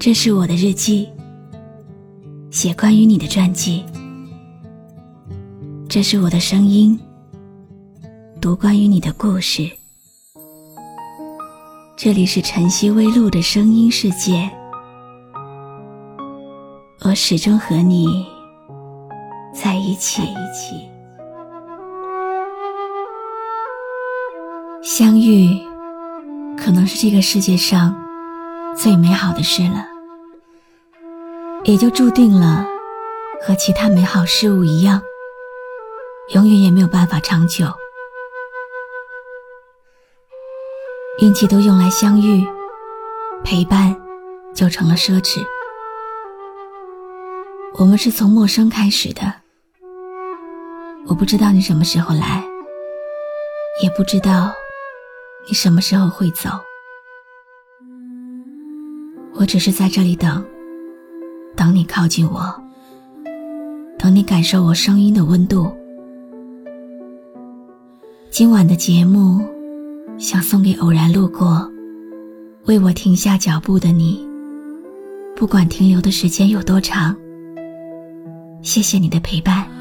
这是我的日记，写关于你的传记。这是我的声音，读关于你的故事。这里是晨曦微露的声音世界，我始终和你在一起。相遇，可能是这个世界上。最美好的事了，也就注定了和其他美好事物一样，永远也没有办法长久。运气都用来相遇，陪伴就成了奢侈。我们是从陌生开始的，我不知道你什么时候来，也不知道你什么时候会走。我只是在这里等，等你靠近我，等你感受我声音的温度。今晚的节目，想送给偶然路过、为我停下脚步的你。不管停留的时间有多长，谢谢你的陪伴。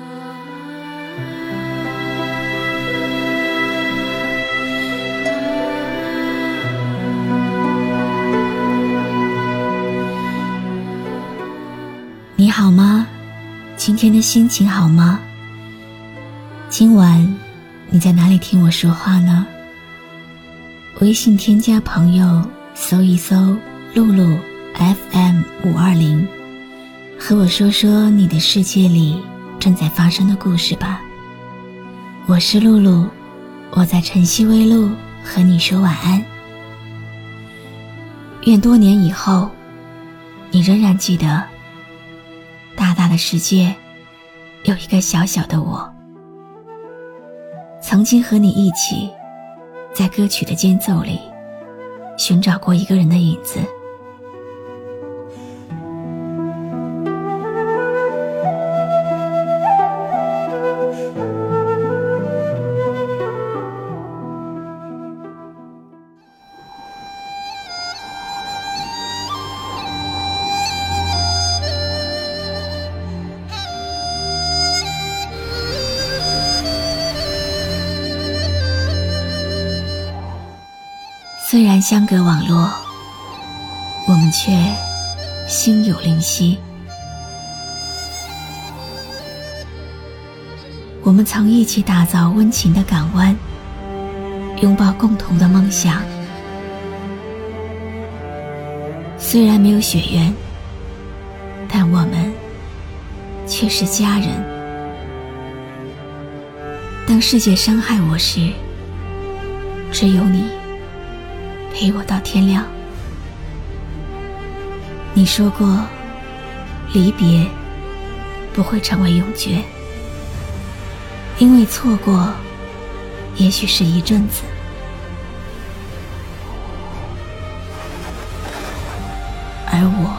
今天的心情好吗？今晚你在哪里听我说话呢？微信添加朋友，搜一搜“露露 FM 五二零”，和我说说你的世界里正在发生的故事吧。我是露露，我在晨曦微露和你说晚安。愿多年以后，你仍然记得。大大的世界，有一个小小的我。曾经和你一起，在歌曲的间奏里，寻找过一个人的影子。虽然相隔网络，我们却心有灵犀。我们曾一起打造温情的港湾，拥抱共同的梦想。虽然没有血缘，但我们却是家人。当世界伤害我时，只有你。陪我到天亮。你说过，离别不会成为永诀，因为错过也许是一阵子，而我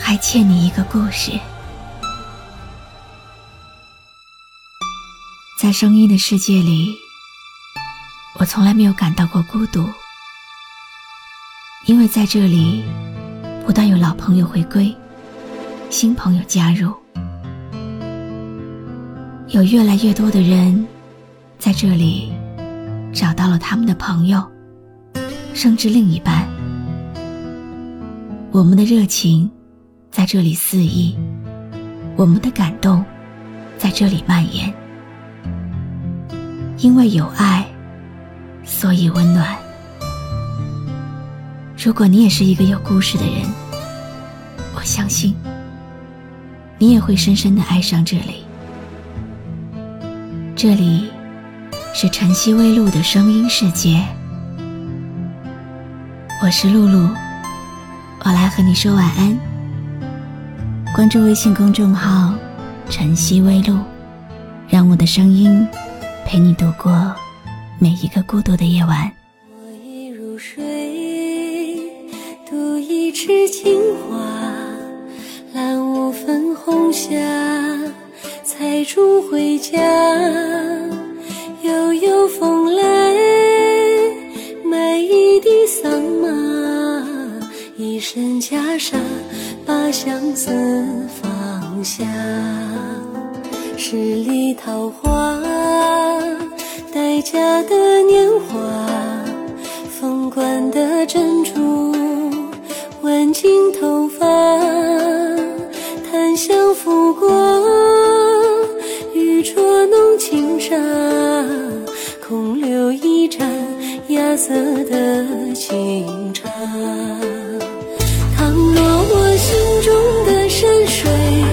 还欠你一个故事。在声音的世界里。我从来没有感到过孤独，因为在这里，不断有老朋友回归，新朋友加入，有越来越多的人在这里找到了他们的朋友，甚至另一半。我们的热情在这里肆意，我们的感动在这里蔓延，因为有爱。所以温暖。如果你也是一个有故事的人，我相信你也会深深的爱上这里。这里是晨曦微露的声音世界，我是露露，我来和你说晚安。关注微信公众号“晨曦微露”，让我的声音陪你度过。每一个孤独的夜晚，我已入睡。渡一池青花，揽五分红霞，采竹回家。悠悠风来，买一地桑麻，一身袈裟，把相思放下，十里桃花。谁家的年华凤冠的珍珠挽进头发檀香拂过玉镯弄轻纱空留一盏芽色的清茶倘若我心中的山水